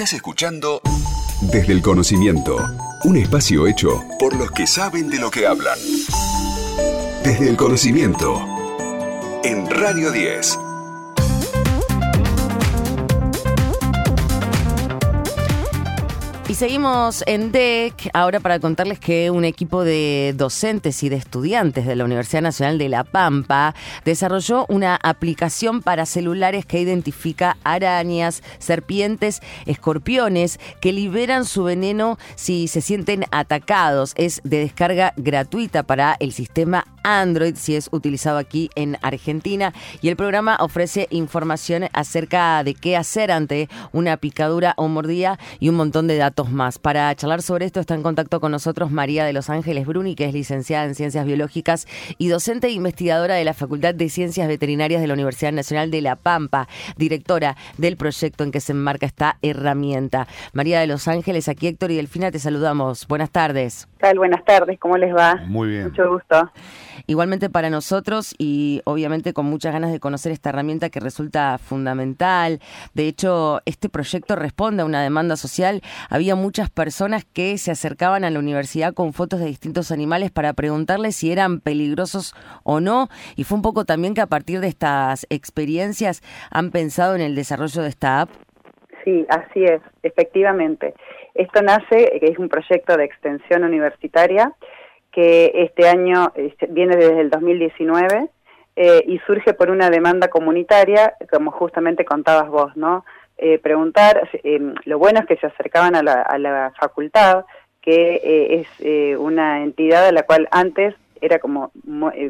Estás escuchando Desde el Conocimiento, un espacio hecho por los que saben de lo que hablan. Desde el Conocimiento, en Radio 10. Y seguimos en DEC ahora para contarles que un equipo de docentes y de estudiantes de la Universidad Nacional de La Pampa desarrolló una aplicación para celulares que identifica arañas, serpientes, escorpiones que liberan su veneno si se sienten atacados. Es de descarga gratuita para el sistema Android si es utilizado aquí en Argentina y el programa ofrece información acerca de qué hacer ante una picadura o mordida y un montón de datos más. Para charlar sobre esto está en contacto con nosotros María de los Ángeles Bruni, que es licenciada en Ciencias Biológicas y docente e investigadora de la Facultad de Ciencias Veterinarias de la Universidad Nacional de La Pampa, directora del proyecto en que se enmarca esta herramienta. María de los Ángeles, aquí Héctor y Delfina, te saludamos. Buenas tardes. tal? Buenas tardes, ¿cómo les va? Muy bien. Mucho gusto. Igualmente para nosotros y obviamente con muchas ganas de conocer esta herramienta que resulta fundamental. De hecho, este proyecto responde a una demanda social. Había muchas personas que se acercaban a la universidad con fotos de distintos animales para preguntarles si eran peligrosos o no. Y fue un poco también que a partir de estas experiencias han pensado en el desarrollo de esta app. Sí, así es, efectivamente. Esto nace, es un proyecto de extensión universitaria que este año este, viene desde el 2019 eh, y surge por una demanda comunitaria, como justamente contabas vos, ¿no? Eh, preguntar, eh, lo bueno es que se acercaban a la, a la facultad, que es una entidad a la cual antes era como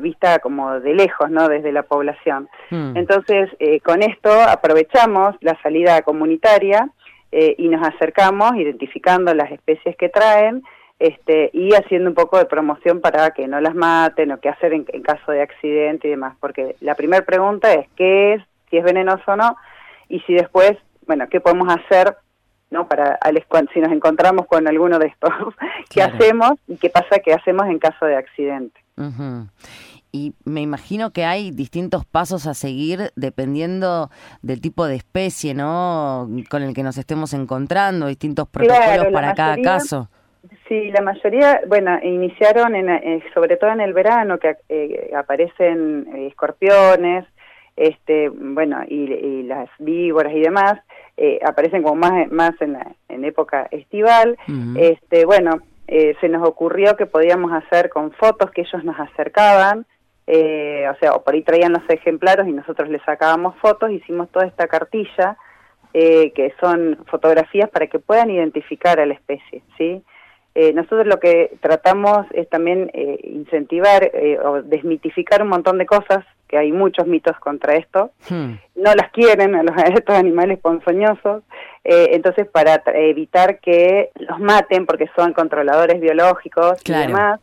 vista como de lejos, ¿no? Desde la población. Hmm. Entonces, con esto aprovechamos la salida comunitaria y nos acercamos identificando las especies que traen este, y haciendo un poco de promoción para que no las maten o qué hacer en, caso de accidente y demás, porque la primera pregunta es qué es, si es venenoso o no, y si después, bueno, qué podemos hacer, ¿no? Para si nos encontramos con alguno de estos, qué hacemos y qué pasa qué hacemos en caso de accidente. Y me imagino que hay distintos pasos a seguir dependiendo del tipo de especie, ¿no? Con el que nos estemos encontrando, distintos protocolos para cada caso. Sí, la mayoría, bueno, iniciaron en, eh, sobre todo en el verano que eh, aparecen eh, escorpiones, este, bueno, y, las víboras y demás, aparecen como más, más en, la, en época estival. Este, bueno, se nos ocurrió que podíamos hacer con fotos que ellos nos acercaban, o sea, o por ahí traían los ejemplares y nosotros les sacábamos fotos, hicimos toda esta cartilla, que son fotografías para que puedan identificar a la especie, ¿sí? Eh, nosotros lo que tratamos es también eh, incentivar eh, o desmitificar un montón de cosas, que hay muchos mitos contra esto. Hmm. No las quieren a, los, estos animales ponzoñosos, entonces para evitar que los maten porque son controladores biológicos y demás,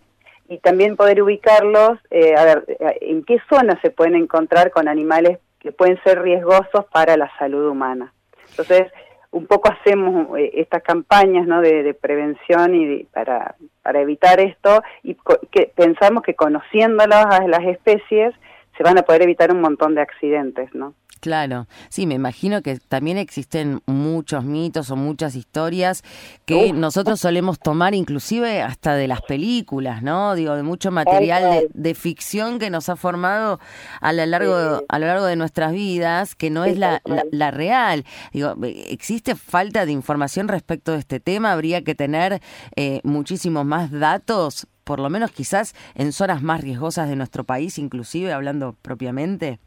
y también poder ubicarlos, a ver, en qué zona se pueden encontrar con animales que pueden ser riesgosos para la salud humana. Entonces, un poco hacemos eh, estas campañas ¿no? de, prevención y para, para evitar esto y que pensamos que conociéndolas a las especies se van a poder evitar un montón de accidentes, ¿no? Claro, sí, me imagino que también existen muchos mitos o muchas historias que nosotros solemos tomar inclusive hasta de las películas, ¿no? Digo, de mucho material de, ficción que nos ha formado a lo largo, a lo largo de nuestras vidas, que no es la, la, real. Digo, ¿existe falta de información respecto de este tema? ¿Habría que tener eh, muchísimos más datos? Por lo menos quizás en zonas más riesgosas de nuestro país, inclusive hablando propiamente?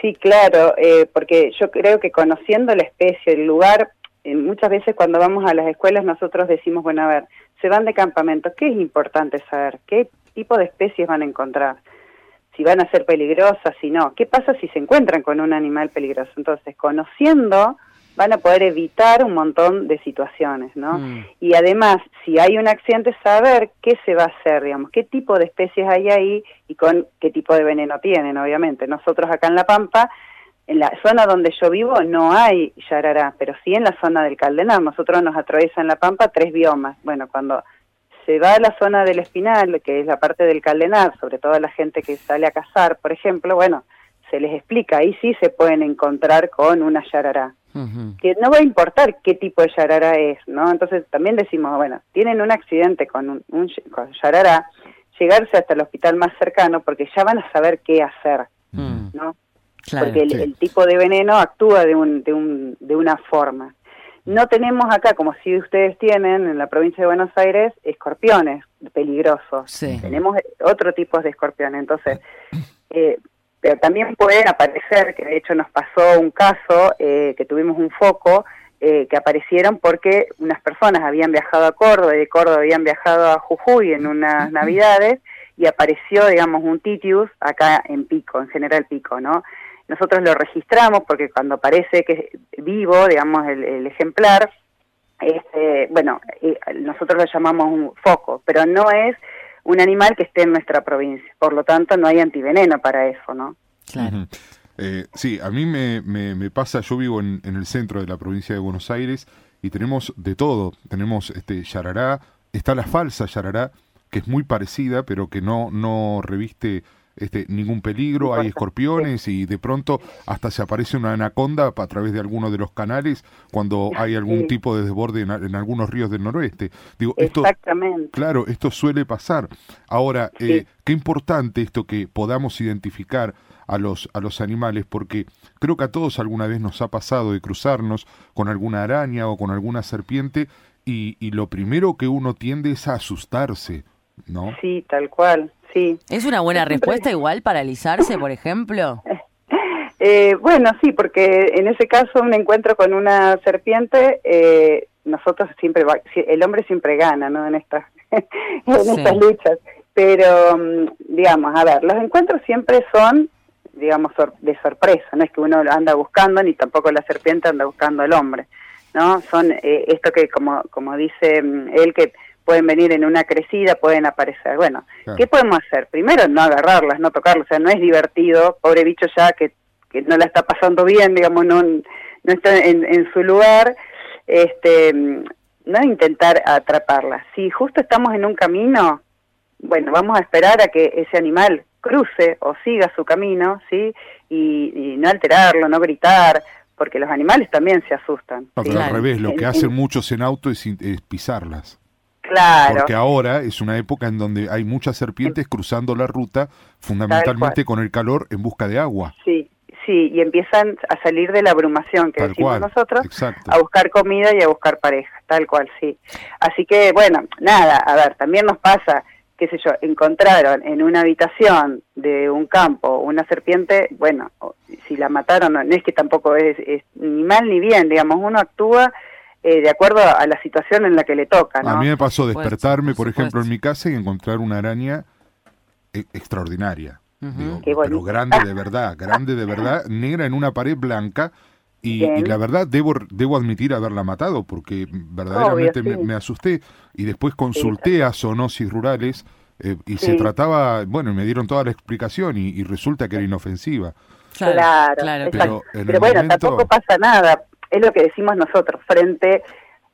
Sí, claro, eh, porque yo creo que conociendo la especie, el lugar, eh, muchas veces cuando vamos a las escuelas nosotros decimos, bueno, a ver, se van de campamento, ¿qué es importante saber? ¿Qué tipo de especies van a encontrar? Si van a ser peligrosas, si no. ¿Qué pasa si se encuentran con un animal peligroso? Entonces, conociendo van a poder evitar un montón de situaciones, ¿no? Mm. Y además, si hay un accidente, saber qué se va a hacer, digamos, qué tipo de especies hay ahí y con qué tipo de veneno tienen, obviamente. Nosotros acá en La Pampa, en la zona donde yo vivo, no hay yarará, pero sí en la zona del Caldenar. Nosotros nos atraviesa en La Pampa tres biomas. Bueno, cuando se va a la zona del Espinal, que es la parte del Caldenar, sobre todo la gente que sale a cazar, por ejemplo, bueno, se les explica, ahí sí se pueden encontrar con una yarará. Que no va a importar qué tipo de yarará es, ¿no? Entonces también decimos, bueno, tienen un accidente con un, un con yarará, llegarse hasta el hospital más cercano porque ya van a saber qué hacer, mm. ¿no? porque el, tipo de veneno actúa de, un, de, un, de una forma. No tenemos acá, como si ustedes tienen en la provincia de Buenos Aires, escorpiones peligrosos. Tenemos otro tipo de escorpiones. Entonces, eh, pero también pueden aparecer, que de hecho nos pasó un caso, eh, que tuvimos un foco, eh, que aparecieron porque unas personas habían viajado a Córdoba y de Córdoba habían viajado a Jujuy en unas navidades y apareció, digamos, un titius acá en Pico, en General Pico, ¿no? Nosotros lo registramos porque cuando parece que es vivo, digamos, el, ejemplar, este, bueno, eh, nosotros lo llamamos un foco, pero no es un animal que esté en nuestra provincia. Por lo tanto, no hay antiveneno para eso, ¿no? Claro. Eh, sí, a mí me, me, pasa, yo vivo en, en, el centro de la provincia de Buenos Aires y tenemos de todo. Tenemos este yarará, está la falsa yarará, que es muy parecida, pero que no, no reviste este, ningún peligro, hay escorpiones y de pronto hasta se aparece una anaconda a través de alguno de los canales cuando hay algún tipo de desborde en, algunos ríos del noroeste. Digo, esto, Claro, esto suele pasar. Ahora, eh, qué importante esto que podamos identificar a los, a los animales, porque creo que a todos alguna vez nos ha pasado de cruzarnos con alguna araña o con alguna serpiente y, y lo primero que uno tiende es a asustarse, ¿no? Sí, tal cual. ¿Es una buena respuesta igual paralizarse, por ejemplo? Eh, bueno, sí, porque en ese caso un encuentro con una serpiente, eh, nosotros siempre, el hombre siempre gana, ¿no? En estas, en estas luchas. Pero, mm, digamos, a ver, los encuentros siempre son, digamos, de sorpresa, no es que uno anda buscando, ni tampoco la serpiente anda buscando al hombre, ¿no? Son eh, esto que, como, como dice mm, él, que pueden venir en una crecida, pueden aparecer. Bueno, ¿qué podemos hacer? Primero, no agarrarlas, no tocarlas, o sea, no es divertido, pobre bicho ya que, que no la está pasando bien, digamos, no, no está en, en su lugar, este, no intentar atraparla. Si justo estamos en un camino, bueno, vamos a esperar a que ese animal cruce o siga su camino, ¿sí? Y, no alterarlo, no gritar, porque los animales también se asustan. al revés, lo que hacen muchos en auto es, es pisarlas. Claro. Porque ahora es una época en donde hay muchas serpientes cruzando la ruta, fundamentalmente con el calor en busca de agua. Sí, sí, y empiezan a salir de la abrumación que decimos nosotros, a buscar comida y a buscar pareja, tal cual, sí. Así que, bueno, nada, a ver, también nos pasa, qué sé yo, encontraron en una habitación de un campo una serpiente, bueno, si la mataron, no, es que tampoco es ni mal ni bien, digamos, uno actúa eh, de acuerdo a la situación en la que le toca. A mí me pasó despertarme, por, ejemplo, en mi casa y encontrar una araña e, extraordinaria. pero grande de verdad, grande de verdad, negra en una pared blanca. Y, la verdad debo debo admitir haberla matado porque verdaderamente me, asusté y después consulté a zoonosis rurales eh, y se trataba, bueno, me dieron toda la explicación y, resulta que era inofensiva. Claro, claro. Pero, bueno, tampoco pasa nada es lo que decimos nosotros, frente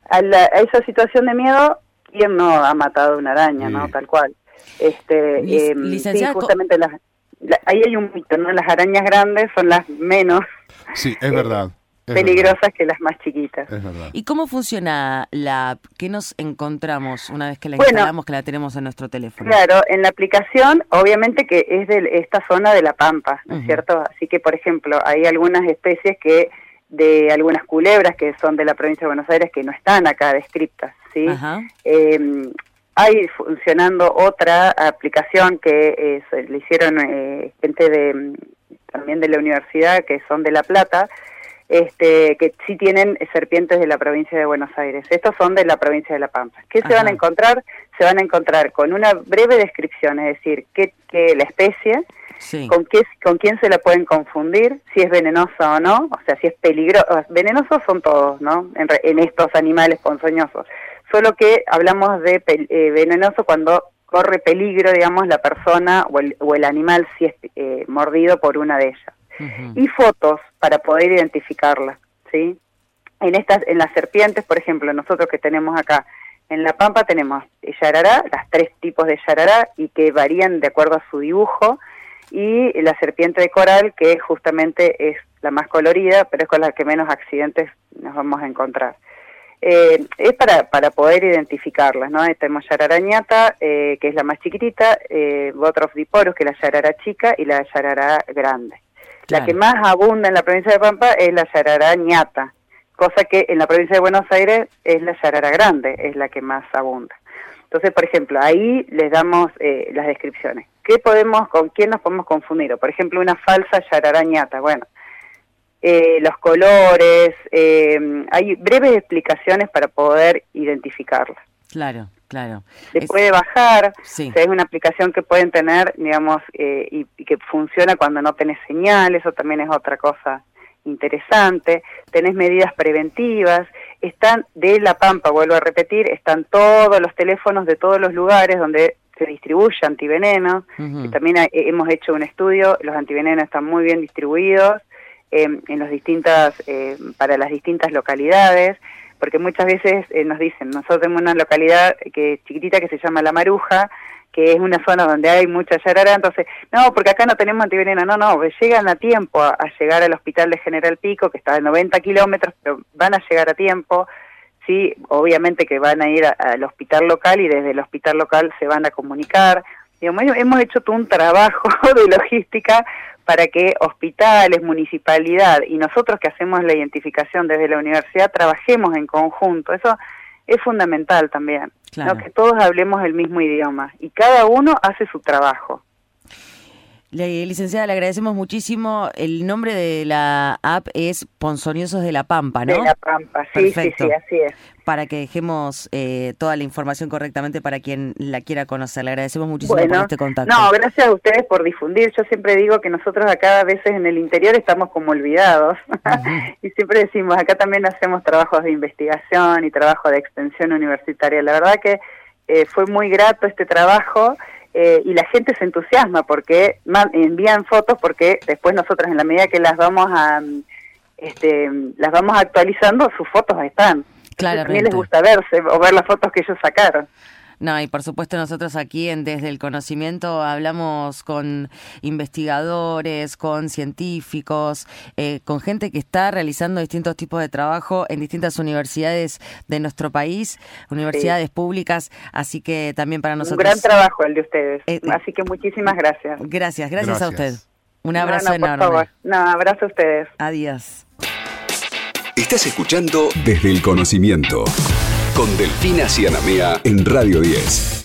a, esa situación de miedo, ¿quién no ha matado una araña, no? Tal cual. Este, eh, sí, justamente las, ahí hay un mito, ¿no? Las arañas grandes son las menos. Sí, es verdad. peligrosas que las más chiquitas. Es verdad. ¿Y cómo funciona la app? ¿Qué nos encontramos una vez que la instalamos, que la tenemos en nuestro teléfono? Claro, en la aplicación, obviamente que es de esta zona de la Pampa, ¿no es cierto? Así que, por ejemplo, hay algunas especies que de algunas culebras que son de la provincia de Buenos Aires que no están acá descritas, ¿sí? Eh, hay funcionando otra aplicación que le hicieron eh, gente de también de la universidad que son de La Plata, este, que sí tienen serpientes de la provincia de Buenos Aires. Estos son de la provincia de La Pampa. ¿Qué se van a encontrar? Se van a encontrar con una breve descripción, es decir, que, que la especie, con, qué, con quién se la pueden confundir, si es venenosa o no, o sea, si es peligroso. Venenosos son todos, ¿no? En, estos animales ponzoñosos. Solo que hablamos de eh, venenoso cuando corre peligro, digamos, la persona o el, o el animal si es eh, mordido por una de ellas. Y fotos para poder identificarla, ¿sí? En, estas, en las serpientes, por ejemplo, nosotros que tenemos acá, en La Pampa tenemos yarará, las tres tipos de yarará, y que varían de acuerdo a su dibujo, y la serpiente de coral, que justamente es la más colorida, pero es con la que menos accidentes nos vamos a encontrar. Eh, es para, para poder identificarlas, ¿no? Tenemos yararañata, eh, que es la más chiquitita, eh, Diporus, que es la yarara chica, y la yarara grande. La que más abunda en la provincia de Pampa es la yarara ñata, cosa que en la provincia de Buenos Aires es la yarara grande, es la que más abunda. Entonces, por ejemplo, ahí les damos eh, las descripciones. ¿Qué podemos, con quién nos podemos confundir? por ejemplo, una falsa yarara ñata. Bueno, eh, los colores, eh, hay breves explicaciones para poder identificarla. Claro, claro. Se puede bajar, es una aplicación que pueden tener, digamos, eh, y, que funciona cuando no tenés señal, eso también es otra cosa interesante. Tenés medidas preventivas, están de La Pampa, vuelvo a repetir, están todos los teléfonos de todos los lugares donde se distribuye antiveneno. También hemos hecho un estudio, los antivenenos están muy bien distribuidos en los distintas, eh, para las distintas localidades, porque muchas veces eh, nos dicen, nosotros tenemos una localidad que chiquitita que se llama La Maruja, que es una zona donde hay mucha yarara, entonces, no, porque acá no tenemos antiveneno, no, no, llegan a tiempo a, llegar al hospital de General Pico, que está a 90 kilómetros, pero van a llegar a tiempo, sí, obviamente que van a ir al hospital local y desde el hospital local se van a comunicar, hemos hecho todo un trabajo de logística para que hospitales, municipalidad y nosotros que hacemos la identificación desde la universidad trabajemos en conjunto. Eso es fundamental también, que todos hablemos el mismo idioma y cada uno hace su trabajo. Licenciada, le agradecemos muchísimo. El nombre de la app es Ponzoñosos de la Pampa, ¿no? De la Pampa, sí, sí, sí, así es para que dejemos eh, toda la información correctamente para quien la quiera conocer. Le agradecemos muchísimo por este contacto. No, gracias a ustedes por difundir. Yo siempre digo que nosotros acá a veces en el interior estamos como olvidados y siempre decimos, acá también hacemos trabajos de investigación y trabajo de extensión universitaria. La verdad que eh, fue muy grato este trabajo. Eh, y la gente se entusiasma porque envían fotos porque después nosotros en la medida que las vamos a este, las vamos actualizando sus fotos están Claramente. A les gusta verse o ver las fotos que ellos sacaron. No, y por supuesto nosotros aquí en Desde el Conocimiento hablamos con investigadores, con científicos, eh, con gente que está realizando distintos tipos de trabajo en distintas universidades de nuestro país, universidades públicas, así que también para nosotros... Un gran trabajo el de ustedes, eh, así que muchísimas gracias. Gracias, gracias, a usted. Un abrazo enorme. Por No, abrazo a ustedes. Adiós. Estás escuchando Desde el Conocimiento con Delfina Cianamea en Radio 10.